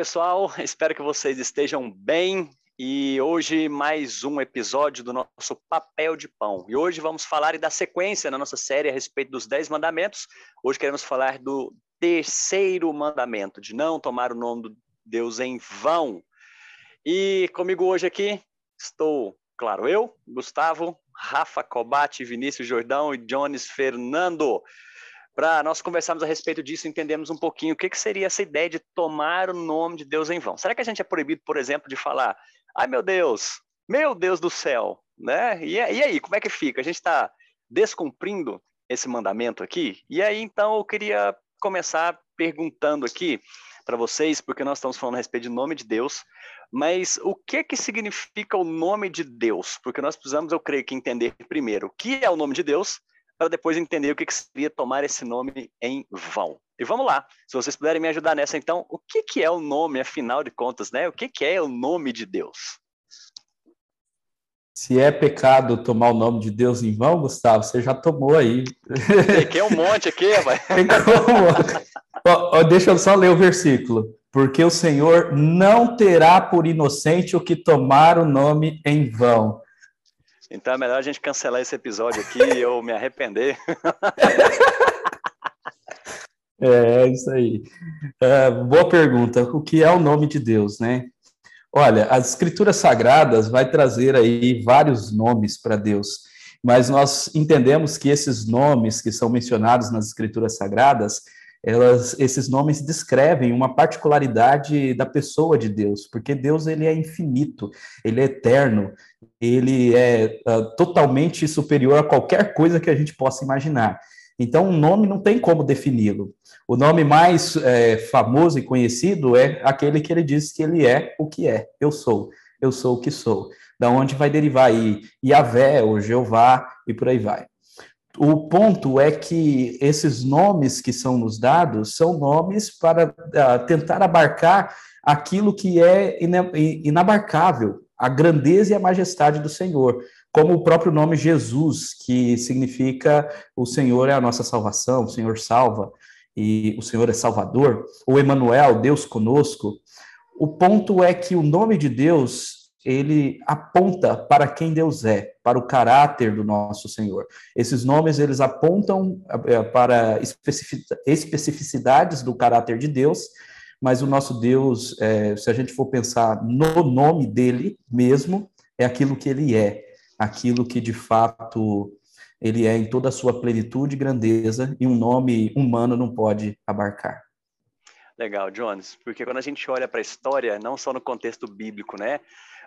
pessoal, espero que vocês estejam bem. E hoje mais um episódio do nosso Papel de Pão. E hoje vamos falar e dar sequência na nossa série a respeito dos Dez Mandamentos. Hoje queremos falar do terceiro mandamento, de não tomar o nome de Deus em vão. E comigo hoje aqui estou, claro, eu, Gustavo, Rafa Cobate, Vinícius Jordão e Jones Fernando para nós conversarmos a respeito disso entendermos um pouquinho o que, que seria essa ideia de tomar o nome de Deus em vão. Será que a gente é proibido, por exemplo, de falar, ai meu Deus, meu Deus do céu, né? E, e aí, como é que fica? A gente está descumprindo esse mandamento aqui? E aí, então, eu queria começar perguntando aqui para vocês, porque nós estamos falando a respeito de nome de Deus, mas o que que significa o nome de Deus? Porque nós precisamos, eu creio que, entender primeiro o que é o nome de Deus para depois entender o que, que seria tomar esse nome em vão. E vamos lá, se vocês puderem me ajudar nessa, então, o que, que é o nome, afinal de contas, né? O que, que é o nome de Deus? Se é pecado tomar o nome de Deus em vão, Gustavo, você já tomou aí. Peguei um monte aqui, vai. oh, deixa eu só ler o versículo. Porque o Senhor não terá por inocente o que tomar o nome em vão. Então é melhor a gente cancelar esse episódio aqui e eu me arrepender. é, é isso aí. É, boa pergunta. O que é o nome de Deus, né? Olha, as escrituras sagradas vai trazer aí vários nomes para Deus, mas nós entendemos que esses nomes que são mencionados nas escrituras sagradas, elas, esses nomes descrevem uma particularidade da pessoa de Deus, porque Deus ele é infinito, ele é eterno, ele é uh, totalmente superior a qualquer coisa que a gente possa imaginar. Então, um nome não tem como defini-lo. O nome mais é, famoso e conhecido é aquele que ele diz que ele é o que é. Eu sou. Eu sou o que sou. Da onde vai derivar aí Yahvé, ou Jeová, e por aí vai. O ponto é que esses nomes que são nos dados são nomes para uh, tentar abarcar aquilo que é inabarcável, a grandeza e a majestade do Senhor, como o próprio nome Jesus, que significa o Senhor é a nossa salvação, o Senhor salva e o Senhor é Salvador, ou Emanuel, Deus conosco. O ponto é que o nome de Deus ele aponta para quem Deus é, para o caráter do nosso Senhor. Esses nomes eles apontam é, para especificidades do caráter de Deus, mas o nosso Deus, é, se a gente for pensar no nome dele mesmo, é aquilo que ele é, aquilo que de fato ele é em toda a sua plenitude e grandeza, e um nome humano não pode abarcar. Legal, Jones, porque quando a gente olha para a história, não só no contexto bíblico, né,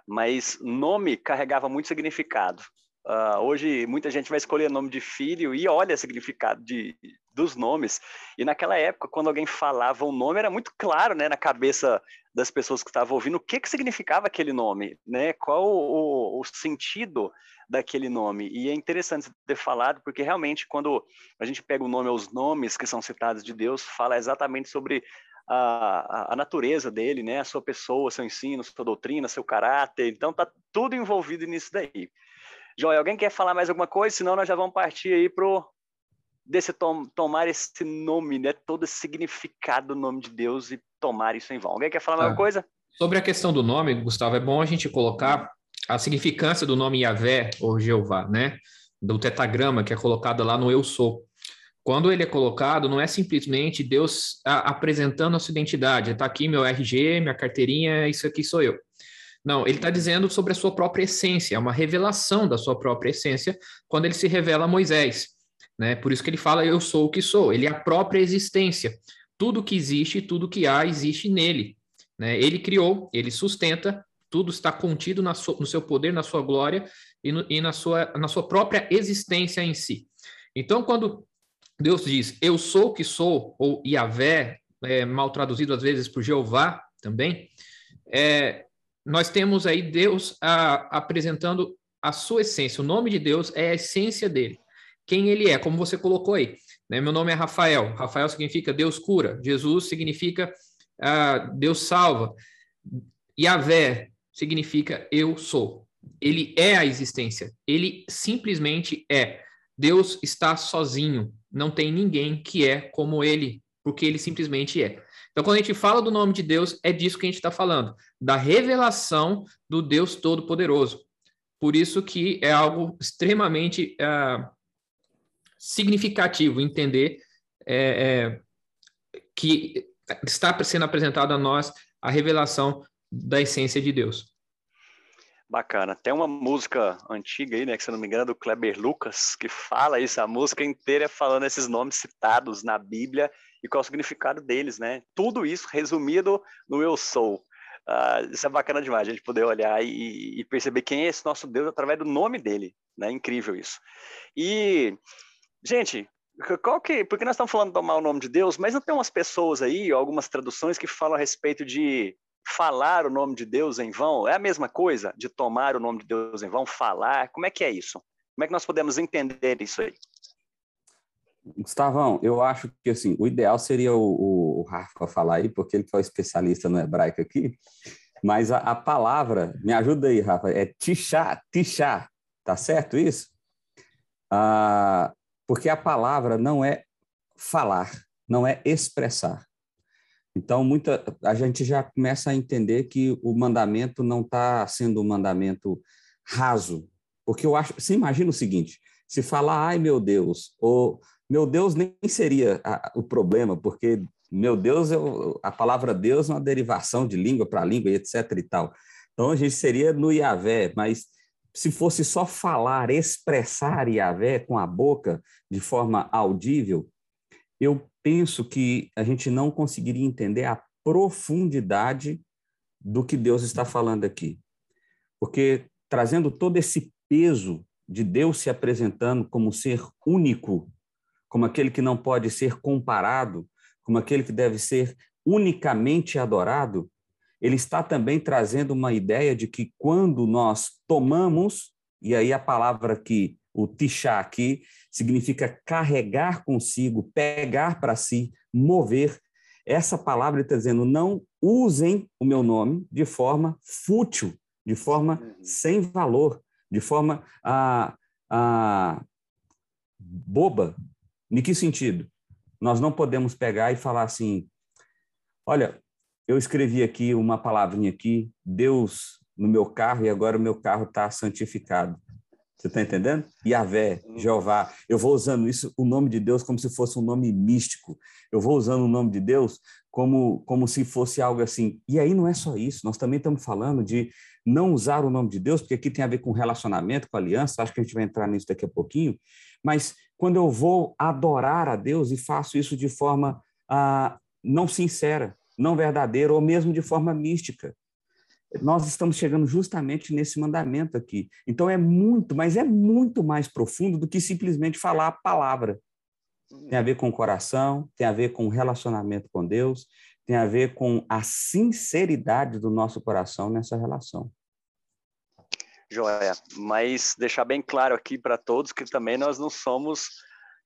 mas nome carregava muito significado. Uh, hoje muita gente vai escolher nome de filho e olha o significado de, dos nomes. E naquela época, quando alguém falava um nome, era muito claro né, na cabeça das pessoas que estavam ouvindo o que, que significava aquele nome, né? qual o, o sentido daquele nome. E é interessante ter falado, porque realmente, quando a gente pega o nome, os nomes que são citados de Deus, fala exatamente sobre a, a, natureza dele, né? A sua pessoa, seu ensino, sua doutrina, seu caráter. Então tá tudo envolvido nisso daí. João, alguém quer falar mais alguma coisa? Senão nós já vamos partir aí pro desse tom, tomar esse nome, né? Todo esse significado do nome de Deus e tomar isso em vão. Alguém quer falar mais alguma coisa? Sobre a questão do nome, Gustavo, é bom a gente colocar a significância do nome Yahvé ou Jeová, né? Do tetagrama que é colocado lá no Eu Sou. Quando ele é colocado, não é simplesmente Deus apresentando a sua identidade. Está aqui meu RG, minha carteirinha, isso aqui sou eu. Não, ele está dizendo sobre a sua própria essência, é uma revelação da sua própria essência quando ele se revela a Moisés. Né? Por isso que ele fala, eu sou o que sou. Ele é a própria existência. Tudo que existe, tudo que há, existe nele. Né? Ele criou, ele sustenta, tudo está contido no seu poder, na sua glória e, no, e na, sua, na sua própria existência em si. Então, quando Deus diz, eu sou o que sou, ou Yahvé, é, mal traduzido às vezes por Jeová também, é, nós temos aí Deus a, apresentando a sua essência. O nome de Deus é a essência dele. Quem ele é, como você colocou aí. Né? Meu nome é Rafael. Rafael significa Deus cura. Jesus significa uh, Deus salva. Yahvé significa eu sou. Ele é a existência. Ele simplesmente é. Deus está sozinho. Não tem ninguém que é como ele, porque ele simplesmente é. Então, quando a gente fala do nome de Deus, é disso que a gente está falando, da revelação do Deus Todo-Poderoso. Por isso que é algo extremamente uh, significativo entender é, é, que está sendo apresentado a nós a revelação da essência de Deus. Bacana. Tem uma música antiga aí, né, que se não me engano é do Kleber Lucas, que fala isso, a música inteira falando esses nomes citados na Bíblia e qual é o significado deles, né? Tudo isso resumido no Eu Sou. Uh, isso é bacana demais, a gente poder olhar e, e, perceber quem é esse nosso Deus através do nome dele, né? Incrível isso. E, gente, qual que, porque nós estamos falando de tomar o nome de Deus, mas não tem umas pessoas aí, algumas traduções que falam a respeito de falar o nome de Deus em vão? É a mesma coisa de tomar o nome de Deus em vão, falar? Como é que é isso? Como é que nós podemos entender isso aí? Gustavão, eu acho que assim, o ideal seria o, o Rafa falar aí, porque ele que é o especialista no hebraico aqui, mas a, a palavra, me ajuda aí, Rafa, é tishá, tishá, tá certo isso? Ah, porque a palavra não é falar, não é expressar. Então, muita, a gente já começa a entender que o mandamento não está sendo um mandamento raso, porque eu acho, você imagina o seguinte, se falar, ai meu Deus, ou meu Deus nem seria a, o problema, porque meu Deus, é a palavra Deus é uma derivação de língua para língua, etc e tal. Então, a gente seria no Iavé, mas se fosse só falar, expressar Yahvé com a boca de forma audível, eu penso que a gente não conseguiria entender a profundidade do que Deus está falando aqui. Porque trazendo todo esse peso de Deus se apresentando como ser único, como aquele que não pode ser comparado, como aquele que deve ser unicamente adorado, ele está também trazendo uma ideia de que quando nós tomamos, e aí a palavra que o tixá aqui significa carregar consigo, pegar para si, mover. Essa palavra está dizendo: não usem o meu nome de forma fútil, de forma uhum. sem valor, de forma ah, ah, boba. Em que sentido? Nós não podemos pegar e falar assim: olha, eu escrevi aqui uma palavrinha aqui, Deus no meu carro, e agora o meu carro está santificado. Você está entendendo? Yahvé. Jeová. Eu vou usando isso, o nome de Deus, como se fosse um nome místico. Eu vou usando o nome de Deus como, como se fosse algo assim. E aí não é só isso, nós também estamos falando de não usar o nome de Deus, porque aqui tem a ver com relacionamento, com aliança, acho que a gente vai entrar nisso daqui a pouquinho. Mas quando eu vou adorar a Deus e faço isso de forma ah, não sincera, não verdadeiro ou mesmo de forma mística. Nós estamos chegando justamente nesse mandamento aqui. Então é muito, mas é muito mais profundo do que simplesmente falar a palavra. Tem a ver com o coração, tem a ver com o relacionamento com Deus, tem a ver com a sinceridade do nosso coração nessa relação. Joia, mas deixar bem claro aqui para todos que também nós não somos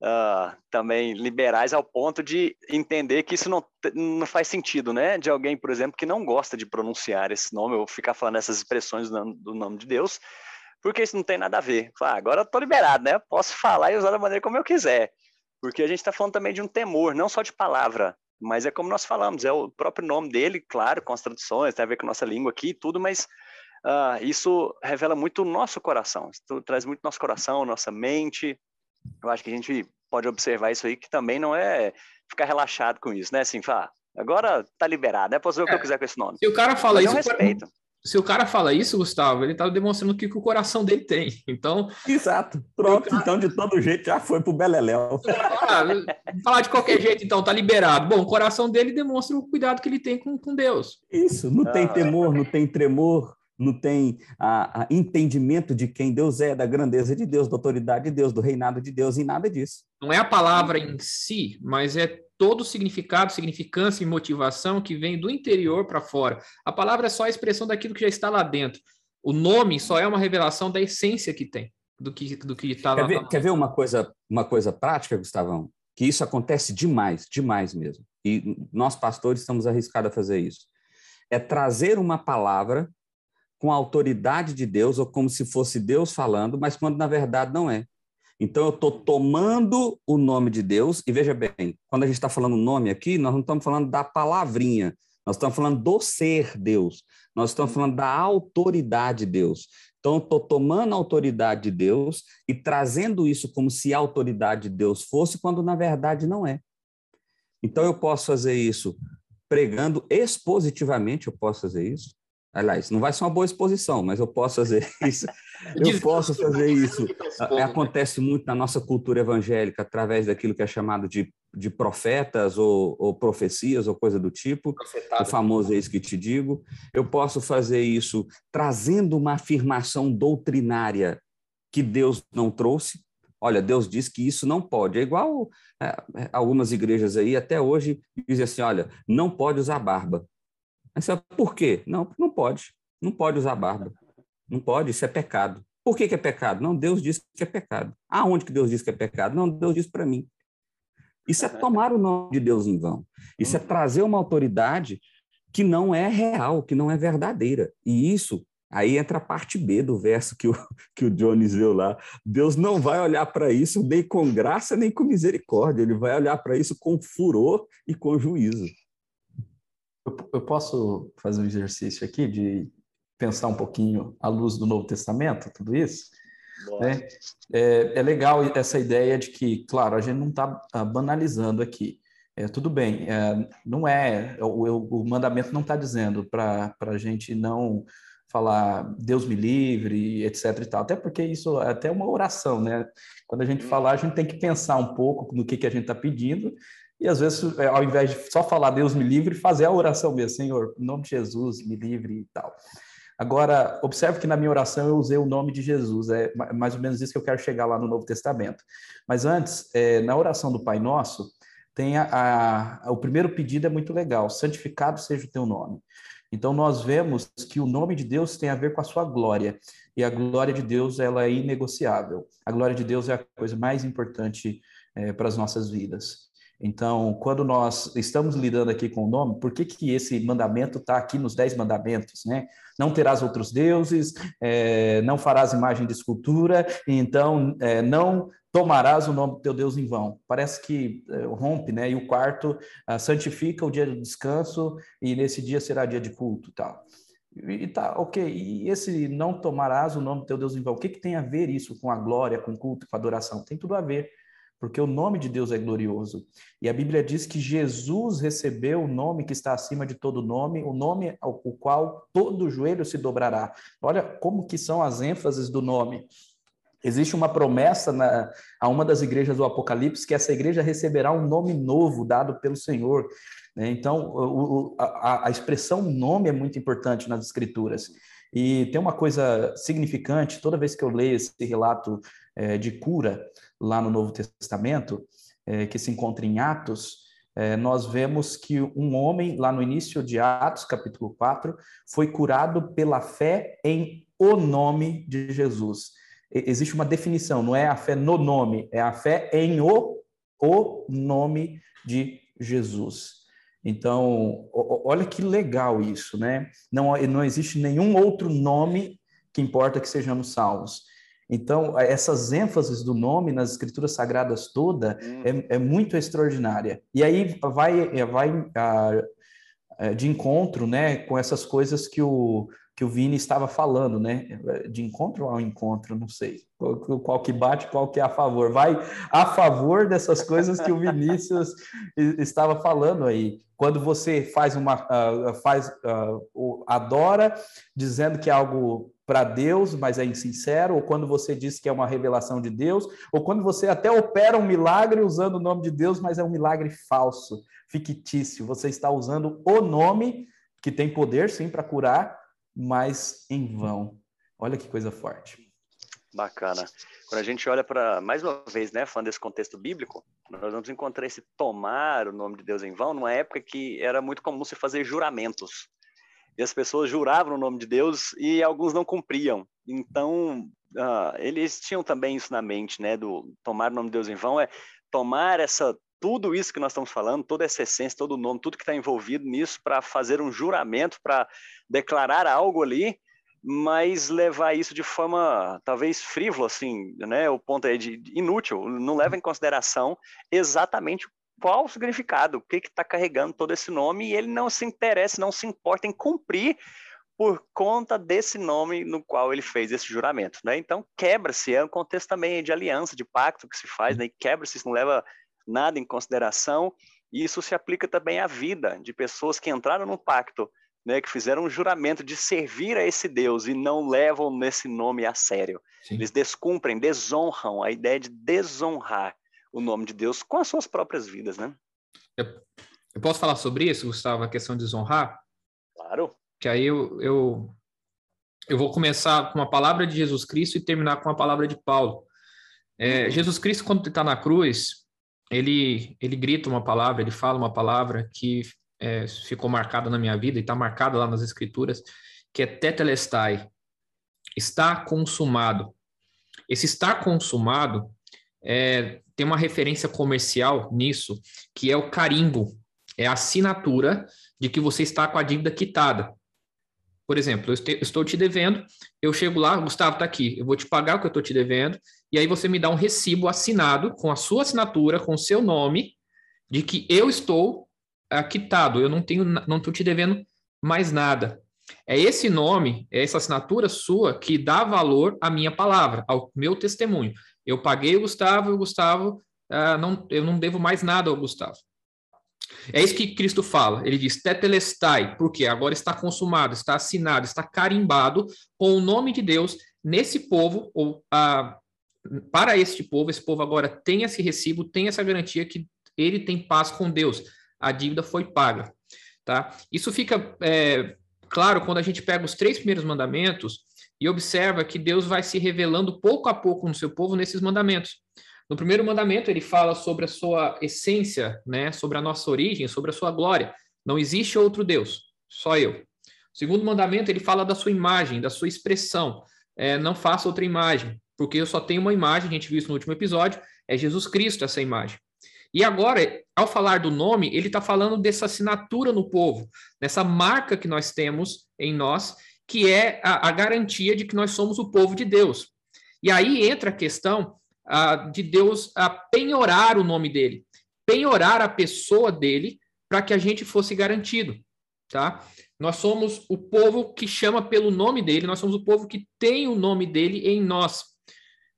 uh, também liberais ao ponto de entender que isso não, não faz sentido, né? De alguém, por exemplo, que não gosta de pronunciar esse nome ou ficar falando essas expressões do, nome de Deus, porque isso não tem nada a ver. Ah, agora eu liberado, né? Posso falar e usar da maneira como eu quiser. Porque a gente está falando também de um temor, não só de palavra, mas é como nós falamos, é o próprio nome dele, claro, com as traduções, tem a ver com a nossa língua aqui e tudo, mas uh, isso revela muito o nosso coração, isso traz muito nosso coração, nossa mente, eu acho que a gente pode observar isso aí, que também não é ficar relaxado com isso, né? Assim, falar, agora tá liberado, né? Posso ver é, o que eu é. quiser com esse nome. Se o cara fala Mas isso, respeito. Se o cara fala isso, Gustavo, ele tá demonstrando o que, que o coração dele tem. Então. Exato. Pronto, cara... então de todo jeito já foi pro Beleléu. Ah, falar de qualquer jeito, então, tá liberado. Bom, o coração dele demonstra o cuidado que ele tem com, com Deus. Isso, não ah, tem temor, não tem tremor, não tem a, a, entendimento de quem Deus é, da grandeza de Deus, da autoridade de Deus, do reinado de Deus, e nada disso. Não é a palavra em si, mas é todo o significado, significância e motivação que vem do interior para fora. A palavra é só a expressão daquilo que já está lá dentro. O nome só é uma revelação da essência que tem, do que do que está lá. Ver, quer ver uma coisa, uma coisa prática, Gustavão? Que isso acontece demais, demais mesmo. E nós pastores estamos arriscados a fazer isso. É trazer uma palavra com a autoridade de Deus, ou como se fosse Deus falando, mas quando na verdade não é. Então, eu estou tomando o nome de Deus, e veja bem, quando a gente está falando nome aqui, nós não estamos falando da palavrinha, nós estamos falando do ser Deus, nós estamos falando da autoridade de Deus. Então, estou tomando a autoridade de Deus e trazendo isso como se a autoridade de Deus fosse, quando na verdade não é. Então, eu posso fazer isso pregando expositivamente, eu posso fazer isso. Aliás, não vai ser uma boa exposição, mas eu posso fazer isso. Eu posso fazer isso. É, acontece muito na nossa cultura evangélica, através daquilo que é chamado de, de profetas ou, ou profecias ou coisa do tipo. Profetado. O famoso eis que te digo. Eu posso fazer isso trazendo uma afirmação doutrinária que Deus não trouxe. Olha, Deus diz que isso não pode. É igual é, é algumas igrejas aí, até hoje, dizem assim: olha, não pode usar barba. Aí por quê? Não, não pode. Não pode usar barba. Não pode, isso é pecado. Por que, que é pecado? Não, Deus disse que é pecado. Aonde que Deus disse que é pecado? Não, Deus disse para mim. Isso é tomar o nome de Deus em vão. Isso é trazer uma autoridade que não é real, que não é verdadeira. E isso, aí entra a parte B do verso que o, que o Jones leu lá. Deus não vai olhar para isso nem com graça, nem com misericórdia. Ele vai olhar para isso com furor e com juízo. Eu, eu posso fazer um exercício aqui de pensar um pouquinho à luz do Novo Testamento, tudo isso? Né? É, é, legal essa ideia de que, claro, a gente não está banalizando aqui. É, tudo bem, é, não é, o, o mandamento não está dizendo para a gente não falar Deus me livre, etc e tal, até porque isso é até uma oração, né? Quando a gente falar, a gente tem que pensar um pouco no que, que a gente está pedindo e às vezes, é, ao invés de só falar Deus me livre, fazer a oração mesmo, Senhor, em nome de Jesus, me livre e tal. Agora, observe que na minha oração eu usei o nome de Jesus, é mais ou menos isso que eu quero chegar lá no Novo Testamento. Mas antes, é, na oração do Pai Nosso, tem a, a, o primeiro pedido é muito legal: santificado seja o teu nome. Então, nós vemos que o nome de Deus tem a ver com a sua glória, e a glória de Deus ela é inegociável. A glória de Deus é a coisa mais importante é, para as nossas vidas. Então, quando nós estamos lidando aqui com o nome, por que, que esse mandamento está aqui nos dez mandamentos, né? Não terás outros deuses, é, não farás imagem de escultura, então é, não tomarás o nome do teu Deus em vão. Parece que é, rompe, né? E o quarto ah, santifica o dia do descanso e nesse dia será dia de culto, tal. E tá, ok. E esse não tomarás o nome do teu Deus em vão, o que, que tem a ver isso com a glória, com o culto, com a adoração? Tem tudo a ver porque o nome de Deus é glorioso. E a Bíblia diz que Jesus recebeu o nome que está acima de todo nome, o nome ao qual todo joelho se dobrará. Olha como que são as ênfases do nome. Existe uma promessa na, a uma das igrejas do Apocalipse que essa igreja receberá um nome novo dado pelo Senhor. Né? Então, o, a, a expressão nome é muito importante nas Escrituras. E tem uma coisa significante, toda vez que eu leio esse relato é, de cura, lá no Novo Testamento, é, que se encontra em Atos, é, nós vemos que um homem, lá no início de Atos, capítulo 4, foi curado pela fé em o nome de Jesus. E, existe uma definição, não é a fé no nome, é a fé em o, o nome de Jesus. Então, olha que legal isso, né? Não, não existe nenhum outro nome que importa que sejamos salvos. Então, essas ênfases do nome nas escrituras sagradas toda hum. é, é, muito extraordinária. E aí vai, vai a, a, de encontro né, com essas coisas que o, que o Vini estava falando, né? De encontro ao encontro, não sei. Qual, qual, que bate, qual que é a favor. Vai a favor dessas coisas que o Vinícius estava falando aí. Quando você faz uma uh, faz uh, adora dizendo que é algo para Deus, mas é insincero, ou quando você diz que é uma revelação de Deus, ou quando você até opera um milagre usando o nome de Deus, mas é um milagre falso, fictício. Você está usando o nome que tem poder sim para curar, mas em vão. Olha que coisa forte. Bacana. Quando a gente olha para, mais uma vez, né, falando desse contexto bíblico, nós vamos encontrar esse tomar o nome de Deus em vão numa época que era muito comum se fazer juramentos e as pessoas juravam o nome de Deus e alguns não cumpriam. Então, uh, eles tinham também isso na mente, né, do tomar o nome de Deus em vão, é tomar essa tudo isso que nós estamos falando, toda essa essência, todo o nome, tudo que está envolvido nisso para fazer um juramento, para declarar algo ali, mas levar isso de forma talvez frívola, assim, né? O ponto é de inútil, não leva em consideração exatamente qual o significado, o que está carregando todo esse nome, e ele não se interessa, não se importa em cumprir por conta desse nome no qual ele fez esse juramento, né? Então quebra-se, é um contexto também de aliança, de pacto que se faz, né? Quebra-se, isso não leva nada em consideração, e isso se aplica também à vida de pessoas que entraram no pacto, né? Que fizeram um juramento de servir a esse Deus e não levam nesse nome a sério. Sim. Eles descumprem, desonram a ideia de desonrar o nome de Deus com as suas próprias vidas, né? Eu, eu posso falar sobre isso, Gustavo, a questão de desonrar? Claro que aí eu, eu, eu vou começar com a palavra de Jesus Cristo e terminar com a palavra de Paulo. É, uhum. Jesus Cristo, quando está na cruz, ele, ele grita uma palavra, ele fala uma palavra que é, ficou marcada na minha vida e está marcada lá nas Escrituras, que é tetelestai, está consumado. Esse está consumado é, tem uma referência comercial nisso, que é o carimbo, é a assinatura de que você está com a dívida quitada. Por exemplo, eu estou te devendo, eu chego lá, Gustavo, está aqui, eu vou te pagar o que eu estou te devendo, e aí você me dá um recibo assinado com a sua assinatura, com o seu nome, de que eu estou uh, quitado, eu não tenho, não estou te devendo mais nada. É esse nome, é essa assinatura sua que dá valor à minha palavra, ao meu testemunho. Eu paguei o Gustavo, e o Gustavo, uh, não, eu não devo mais nada ao Gustavo. É isso que Cristo fala. Ele diz tetelestai, porque agora está consumado, está assinado, está carimbado com o nome de Deus nesse povo, ou ah, para este povo, esse povo agora tem esse recibo, tem essa garantia que ele tem paz com Deus. A dívida foi paga. Tá? Isso fica é, claro quando a gente pega os três primeiros mandamentos e observa que Deus vai se revelando pouco a pouco no seu povo nesses mandamentos. No primeiro mandamento, ele fala sobre a sua essência, né, sobre a nossa origem, sobre a sua glória. Não existe outro Deus, só eu. O segundo mandamento, ele fala da sua imagem, da sua expressão. É, não faça outra imagem, porque eu só tenho uma imagem, a gente viu isso no último episódio, é Jesus Cristo essa imagem. E agora, ao falar do nome, ele está falando dessa assinatura no povo, dessa marca que nós temos em nós, que é a, a garantia de que nós somos o povo de Deus. E aí entra a questão de Deus a penhorar o nome dele, penhorar a pessoa dele para que a gente fosse garantido, tá? Nós somos o povo que chama pelo nome dele, nós somos o povo que tem o nome dele em nós.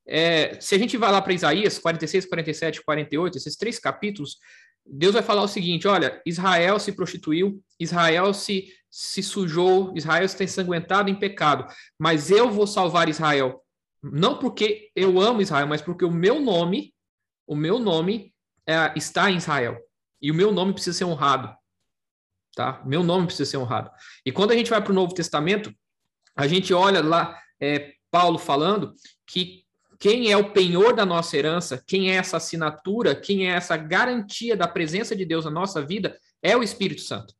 É, se a gente vai lá para Isaías 46, 47, 48, esses três capítulos, Deus vai falar o seguinte: olha, Israel se prostituiu, Israel se, se sujou, Israel está ensanguentado em pecado, mas eu vou salvar Israel não porque eu amo Israel, mas porque o meu nome, o meu nome é, está em Israel. E o meu nome precisa ser honrado. Tá? Meu nome precisa ser honrado. E quando a gente vai para o Novo Testamento, a gente olha lá é, Paulo falando que quem é o penhor da nossa herança, quem é essa assinatura, quem é essa garantia da presença de Deus na nossa vida, é o Espírito Santo.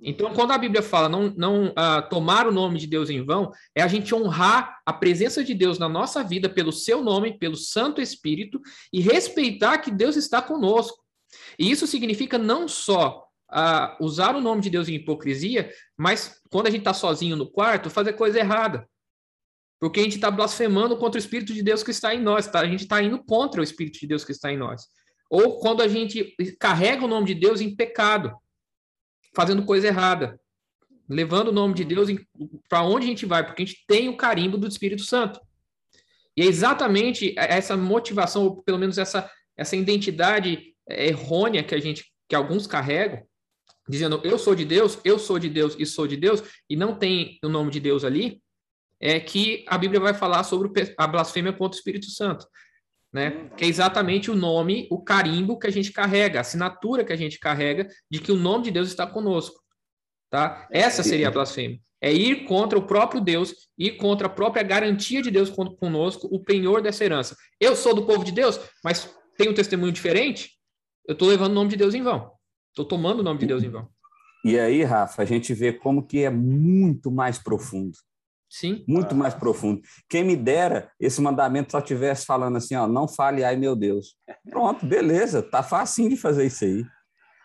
Então, quando a Bíblia fala não, não uh, tomar o nome de Deus em vão, é a gente honrar a presença de Deus na nossa vida pelo seu nome, pelo Santo Espírito, e respeitar que Deus está conosco. E isso significa não só uh, usar o nome de Deus em hipocrisia, mas quando a gente está sozinho no quarto, fazer coisa errada. Porque a gente está blasfemando contra o Espírito de Deus que está em nós, tá? a gente está indo contra o Espírito de Deus que está em nós. Ou quando a gente carrega o nome de Deus em pecado fazendo coisa errada, levando o nome de Deus para onde a gente vai, porque a gente tem o carimbo do Espírito Santo. E é exatamente essa motivação, ou pelo menos essa, essa identidade errônea que a gente, que alguns carregam, dizendo eu sou de Deus, eu sou de Deus e sou de Deus, e não tem o nome de Deus ali, é que a Bíblia vai falar sobre a blasfêmia contra o Espírito Santo né? Que é exatamente o nome, o carimbo que a gente carrega, a assinatura que a gente carrega de que o nome de Deus está conosco, tá? Essa seria a blasfêmia. É ir contra o próprio Deus, ir contra a própria garantia de Deus conosco, o penhor dessa herança. Eu sou do povo de Deus, mas tenho um testemunho diferente, eu estou levando o nome de Deus em vão. Estou tomando o nome de Deus em vão. E aí, Rafa, a gente vê como que é muito mais profundo. Sim. Muito mais profundo. Quem me dera esse mandamento só tivesse falando assim, ó, não fale, ai meu Deus. Pronto, beleza, tá facinho de fazer isso aí.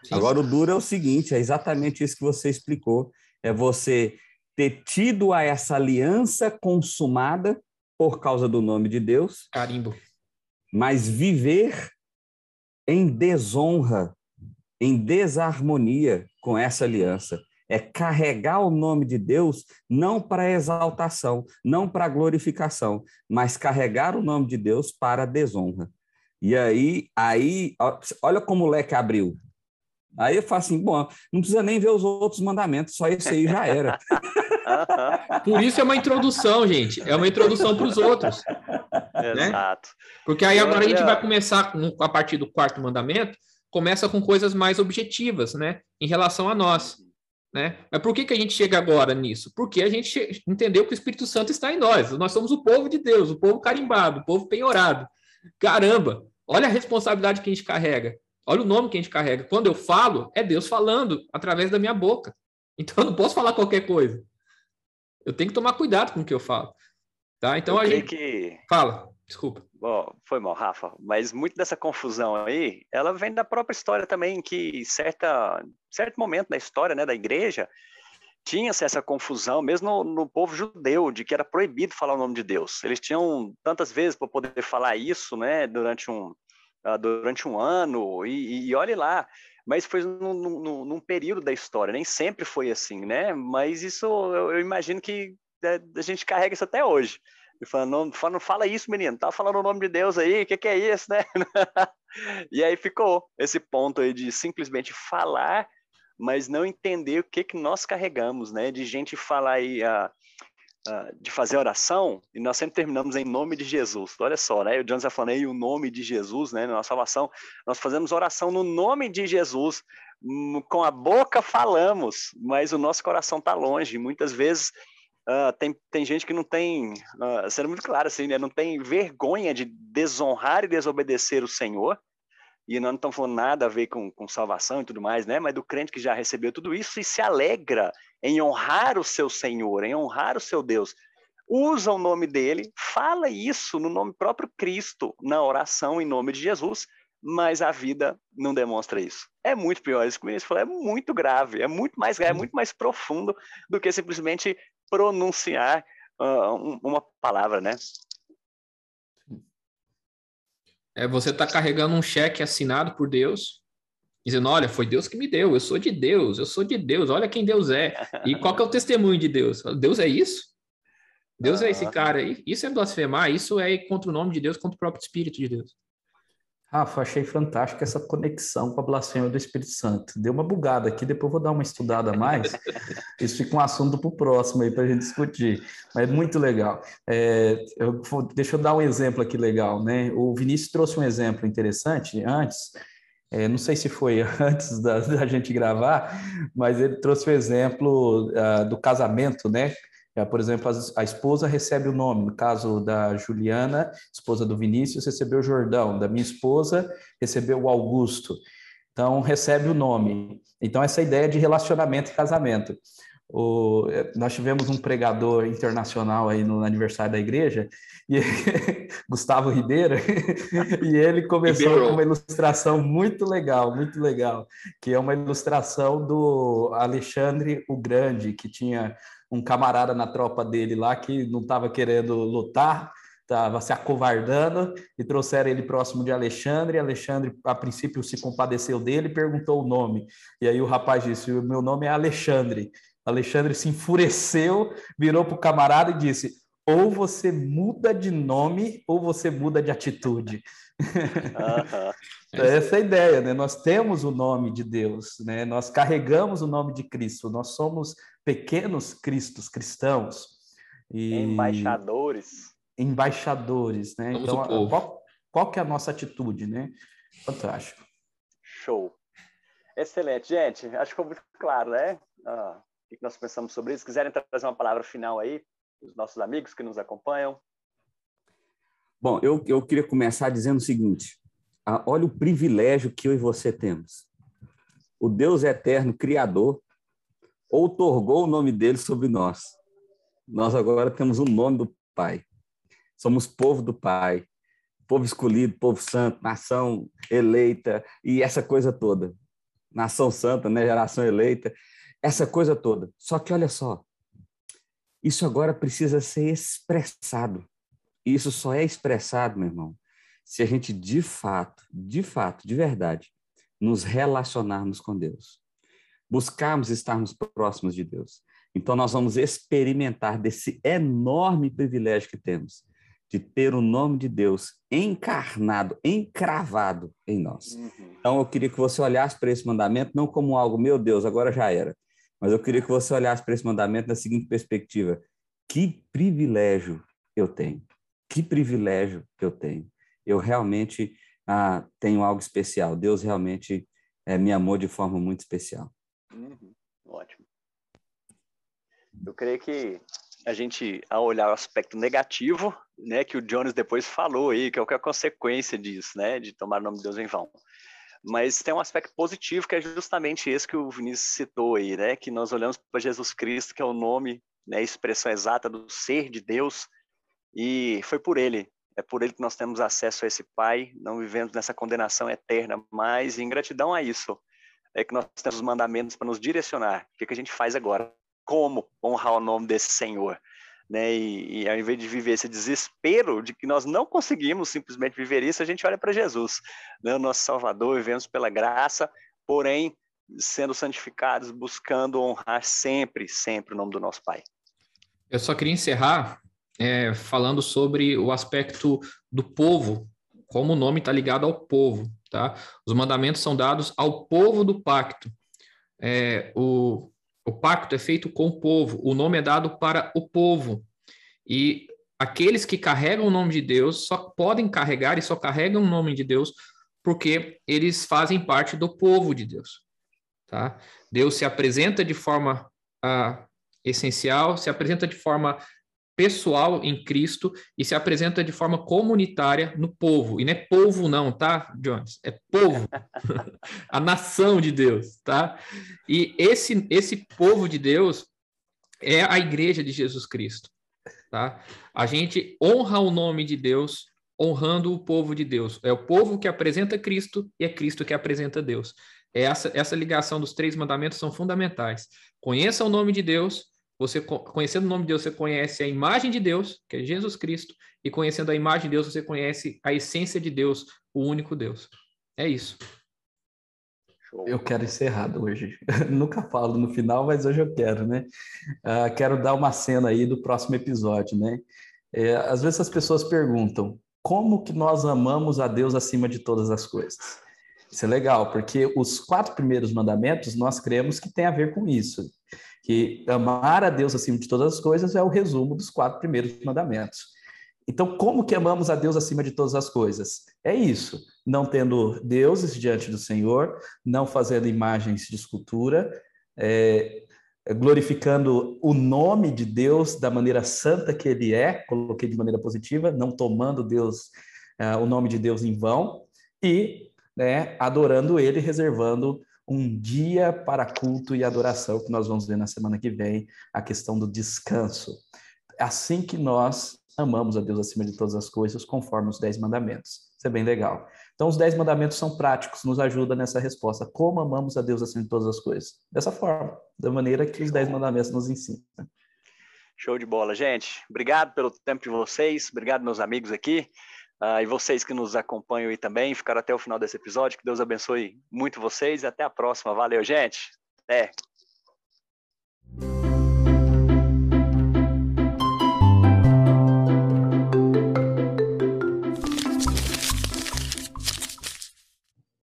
Sim. Agora o duro é o seguinte, é exatamente isso que você explicou, é você ter tido a essa aliança consumada por causa do nome de Deus. Carimbo. Mas viver em desonra, em desarmonia com essa aliança. É carregar o nome de Deus não para exaltação, não para glorificação, mas carregar o nome de Deus para desonra. E aí, aí, olha como o leque abriu. Aí eu falo assim, bom, não precisa nem ver os outros mandamentos, só esse aí já era. Por isso é uma introdução, gente. É uma introdução para os outros. Né? Exato. Porque aí agora a gente vai começar com, a partir do quarto mandamento, começa com coisas mais objetivas, né? Em relação a nós. Né? Mas por que, que a gente chega agora nisso? Porque a gente entendeu que o Espírito Santo está em nós. Nós somos o povo de Deus, o povo carimbado, o povo penhorado. Caramba, olha a responsabilidade que a gente carrega. Olha o nome que a gente carrega. Quando eu falo, é Deus falando através da minha boca. Então eu não posso falar qualquer coisa. Eu tenho que tomar cuidado com o que eu falo. Tá? Então eu a gente. Que... Fala, desculpa. Bom, foi mal, Rafa. Mas muito dessa confusão aí, ela vem da própria história também, que certa, certo momento da história né, da igreja tinha-se essa confusão, mesmo no, no, povo judeu, de que era proibido falar o nome de Deus. Eles tinham tantas vezes para poder falar isso, né, durante um, uh, durante um ano, e, e olhe lá, mas foi num, num, num, período da história, nem sempre foi assim, né? Mas isso eu, eu imagino que é, a gente carrega isso até hoje. E falando, não, não fala isso, menino, tá falando o nome de Deus aí, o que, que é isso, né? e aí ficou esse ponto aí de simplesmente falar, mas não entender o que, que nós carregamos, né? De gente falar aí, uh, uh, de fazer oração, e nós sempre terminamos em nome de Jesus. Olha só, né? O Jones já falando aí o nome de Jesus, né? Na salvação, nós fazemos oração no nome de Jesus. Com a boca falamos, mas o nosso coração está longe. Muitas vezes Uh, tem, tem gente que não tem, uh, sendo muito claro assim, né, não tem vergonha de desonrar e desobedecer o Senhor, e nós não estamos falando nada a ver com, com salvação e tudo mais, né, mas do crente que já recebeu tudo isso e se alegra em honrar o seu Senhor, em honrar o seu Deus, usa o nome dele, fala isso no nome próprio Cristo, na oração em nome de Jesus, mas a vida não demonstra isso. É muito pior. Isso que o ministro falou é muito grave, é muito mais grave, é muito mais profundo do que simplesmente pronunciar uh, uma palavra, né? É, você está carregando um cheque assinado por Deus, dizendo, olha, foi Deus que me deu, eu sou de Deus, eu sou de Deus, olha quem Deus é. E qual que é o testemunho de Deus? Deus é isso? Deus é esse cara aí? Isso é blasfemar, isso é contra o nome de Deus, contra o próprio Espírito de Deus. Rafa, achei fantástico essa conexão com a blasfêmia do Espírito Santo. Deu uma bugada aqui, depois vou dar uma estudada a mais. Isso fica um assunto para o próximo aí para a gente discutir. Mas é muito legal. É, eu, deixa eu dar um exemplo aqui legal, né? O Vinícius trouxe um exemplo interessante antes. É, não sei se foi antes da, da, gente gravar, mas ele trouxe o exemplo uh, do casamento, né? É, por exemplo, a, a, esposa recebe o nome, no caso da Juliana, esposa do Vinícius, recebeu o Jordão, da minha esposa, recebeu o Augusto. Então, recebe o nome. Então, essa ideia de relacionamento e casamento. O, nós tivemos um pregador internacional aí no aniversário da igreja, e, Gustavo Ribeiro, e ele começou Ribeiro. com uma ilustração muito legal, muito legal, que é uma ilustração do Alexandre o Grande, que tinha um camarada na tropa dele lá que não estava querendo lutar, estava se acovardando e trouxeram ele próximo de Alexandre. Alexandre, a princípio, se compadeceu dele e perguntou o nome. E aí o rapaz disse: O meu nome é Alexandre. Alexandre se enfureceu, virou para o camarada e disse: Ou você muda de nome, ou você muda de atitude. Essa é a ideia, né? Nós temos o nome de Deus, né? Nós carregamos o nome de Cristo. Nós somos pequenos cristos cristãos e embaixadores. Embaixadores, né? Somos então, qual, qual que é a nossa atitude, né? Fantástico. Show. Excelente, gente. Acho que ficou muito claro, né? Ah, o que nós pensamos sobre isso. Se quiserem trazer uma palavra final aí, os nossos amigos que nos acompanham. Bom, eu, eu queria começar dizendo o seguinte: olha o privilégio que eu e você temos. O Deus eterno, Criador, outorgou o nome dele sobre nós. Nós agora temos o nome do Pai. Somos povo do Pai, povo escolhido, povo santo, nação eleita e essa coisa toda. Nação santa, né? geração eleita, essa coisa toda. Só que olha só, Isso agora precisa ser expressado. Isso só é expressado, meu irmão, se a gente de fato, de fato, de verdade, nos relacionarmos com Deus. Buscarmos estarmos próximos de Deus. Então, nós vamos experimentar desse enorme privilégio que temos de ter o nome de Deus encarnado, encravado em nós. Uhum. Então, eu queria que você olhasse para esse mandamento não como algo, meu Deus, agora já era, mas eu queria que você olhasse para esse mandamento na seguinte perspectiva: que privilégio eu tenho, que privilégio eu tenho. Eu realmente ah, tenho algo especial. Deus realmente é, me amou de forma muito especial. Uhum. Ótimo. Eu creio que a gente, ao olhar o aspecto negativo, né, que o Jones depois falou aí, que é o que é a consequência disso, né, de tomar o nome de Deus em vão. Mas tem um aspecto positivo que é justamente esse que o Vinícius citou aí, né, que nós olhamos para Jesus Cristo, que é o nome, né, expressão exata do ser de Deus, e foi por ele, é por ele que nós temos acesso a esse Pai, não vivemos nessa condenação eterna, mas em gratidão a isso, é que nós temos os mandamentos para nos direcionar. O que, que a gente faz agora? Como honrar o nome desse Senhor? Né? E, e, ao invés de viver esse desespero de que nós não conseguimos simplesmente viver isso, a gente olha para Jesus, né? o nosso Salvador, vivemos pela graça, porém sendo santificados, buscando honrar sempre, sempre o nome do nosso Pai. Eu só queria encerrar é, falando sobre o aspecto do povo, como o nome está ligado ao povo, tá? Os mandamentos são dados ao povo do pacto. É, o, o pacto é feito com o povo, o nome é dado para o povo. E aqueles que carregam o nome de Deus só podem carregar e só carregam o nome de Deus porque eles fazem parte do povo de Deus. Tá? Deus se apresenta de forma ah, essencial, se apresenta de forma pessoal em Cristo e se apresenta de forma comunitária no povo. E não é povo não, tá, Jones? É povo. a nação de Deus, tá? E esse esse povo de Deus é a igreja de Jesus Cristo, tá? A gente honra o nome de Deus honrando o povo de Deus. É o povo que apresenta Cristo e é Cristo que apresenta Deus. Essa, essa ligação dos três mandamentos são fundamentais. Conheça o nome de Deus, você conhecendo o nome de Deus, você conhece a imagem de Deus, que é Jesus Cristo, e conhecendo a imagem de Deus, você conhece a essência de Deus, o único Deus. É isso. Eu quero encerrar hoje. Nunca falo no final, mas hoje eu quero, né? Uh, quero dar uma cena aí do próximo episódio, né? É, às vezes as pessoas perguntam como que nós amamos a Deus acima de todas as coisas. Isso é legal, porque os quatro primeiros mandamentos nós cremos que tem a ver com isso que amar a Deus acima de todas as coisas é o resumo dos quatro primeiros mandamentos. Então, como que amamos a Deus acima de todas as coisas? É isso, não tendo deuses diante do Senhor, não fazendo imagens de escultura, é, glorificando o nome de Deus da maneira santa que ele é, coloquei de maneira positiva, não tomando Deus, é, o nome de Deus em vão, e né, adorando ele, reservando um dia para culto e adoração, que nós vamos ver na semana que vem, a questão do descanso. Assim que nós amamos a Deus acima de todas as coisas, conforme os dez mandamentos. Isso é bem legal. Então, os dez mandamentos são práticos, nos ajudam nessa resposta. Como amamos a Deus acima de todas as coisas? Dessa forma, da maneira que os dez mandamentos nos ensinam. Show de bola, gente. Obrigado pelo tempo de vocês, obrigado, meus amigos aqui. Uh, e vocês que nos acompanham aí também, ficaram até o final desse episódio. Que Deus abençoe muito vocês e até a próxima. Valeu, gente. Até.